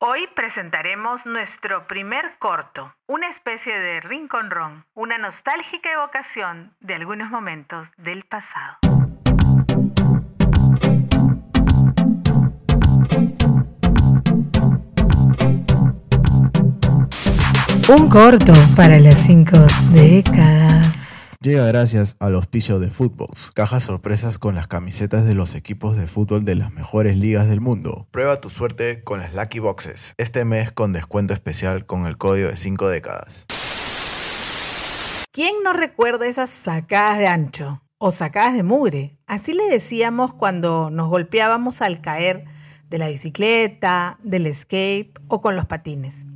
Hoy presentaremos nuestro primer corto, una especie de rincón ron, una nostálgica evocación de algunos momentos del pasado. Un corto para las cinco décadas. Llega gracias al auspicio de Footbox, cajas sorpresas con las camisetas de los equipos de fútbol de las mejores ligas del mundo. Prueba tu suerte con las Lucky Boxes, este mes con descuento especial con el código de 5 décadas. ¿Quién no recuerda esas sacadas de ancho o sacadas de mugre? Así le decíamos cuando nos golpeábamos al caer de la bicicleta, del skate o con los patines.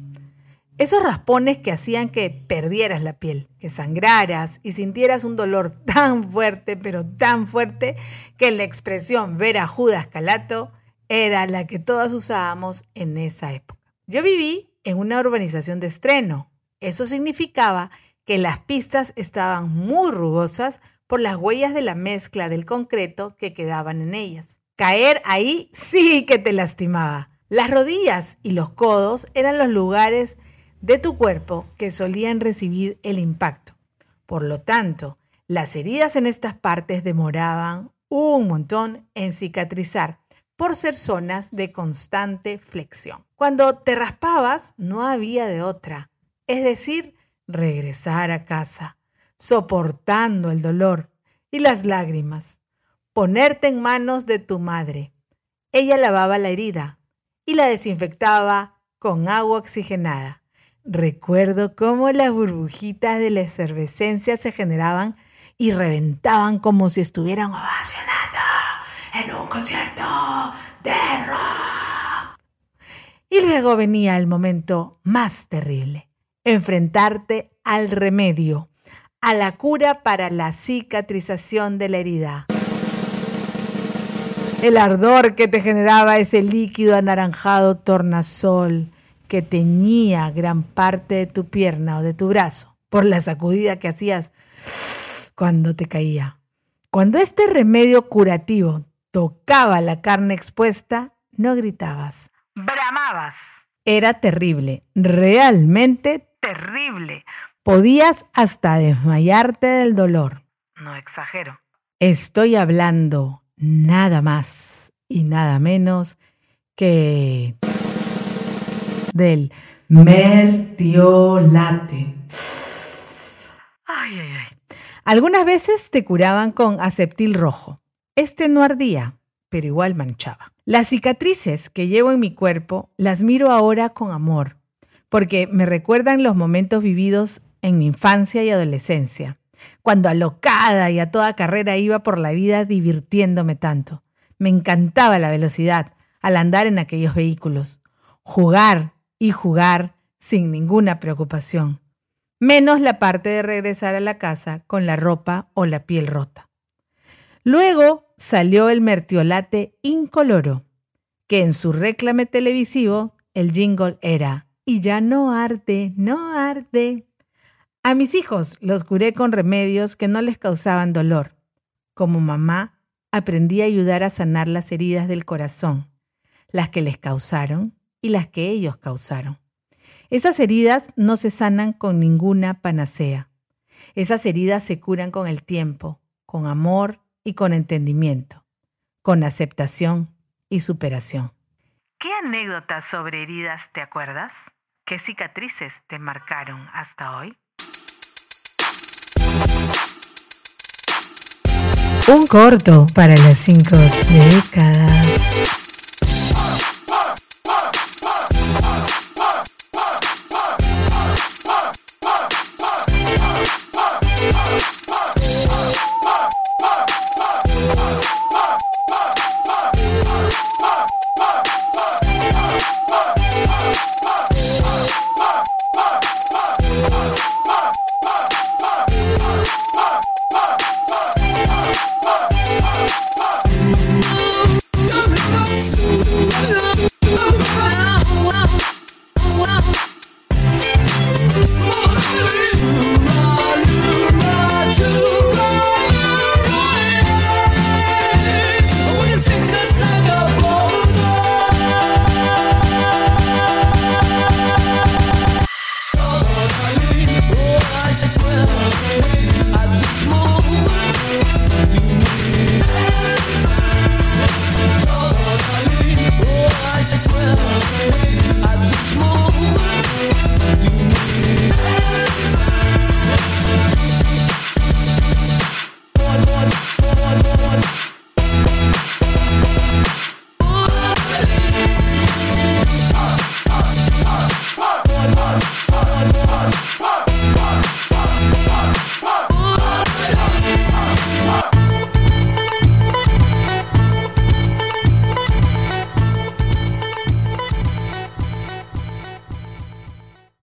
Esos raspones que hacían que perdieras la piel, que sangraras y sintieras un dolor tan fuerte, pero tan fuerte, que la expresión ver a Judas Calato era la que todas usábamos en esa época. Yo viví en una urbanización de estreno. Eso significaba que las pistas estaban muy rugosas por las huellas de la mezcla del concreto que quedaban en ellas. Caer ahí sí que te lastimaba. Las rodillas y los codos eran los lugares de tu cuerpo que solían recibir el impacto. Por lo tanto, las heridas en estas partes demoraban un montón en cicatrizar por ser zonas de constante flexión. Cuando te raspabas, no había de otra, es decir, regresar a casa, soportando el dolor y las lágrimas, ponerte en manos de tu madre. Ella lavaba la herida y la desinfectaba con agua oxigenada. Recuerdo cómo las burbujitas de la efervescencia se generaban y reventaban como si estuvieran ovacionando en un concierto de rock. Y luego venía el momento más terrible, enfrentarte al remedio, a la cura para la cicatrización de la herida. El ardor que te generaba ese líquido anaranjado tornasol que teñía gran parte de tu pierna o de tu brazo por la sacudida que hacías cuando te caía. Cuando este remedio curativo tocaba la carne expuesta, no gritabas, bramabas. Era terrible, realmente terrible. Podías hasta desmayarte del dolor. No exagero. Estoy hablando nada más y nada menos que del mertiolate. Ay, ay, ay. Algunas veces te curaban con aceptil rojo. Este no ardía, pero igual manchaba. Las cicatrices que llevo en mi cuerpo las miro ahora con amor, porque me recuerdan los momentos vividos en mi infancia y adolescencia, cuando alocada y a toda carrera iba por la vida divirtiéndome tanto. Me encantaba la velocidad al andar en aquellos vehículos, jugar y jugar sin ninguna preocupación, menos la parte de regresar a la casa con la ropa o la piel rota. Luego salió el mertiolate incoloro, que en su réclame televisivo el jingle era y ya no arde, no arde. A mis hijos los curé con remedios que no les causaban dolor. Como mamá, aprendí a ayudar a sanar las heridas del corazón, las que les causaron y las que ellos causaron. Esas heridas no se sanan con ninguna panacea. Esas heridas se curan con el tiempo, con amor y con entendimiento, con aceptación y superación. ¿Qué anécdotas sobre heridas te acuerdas? ¿Qué cicatrices te marcaron hasta hoy? Un corto para las cinco décadas.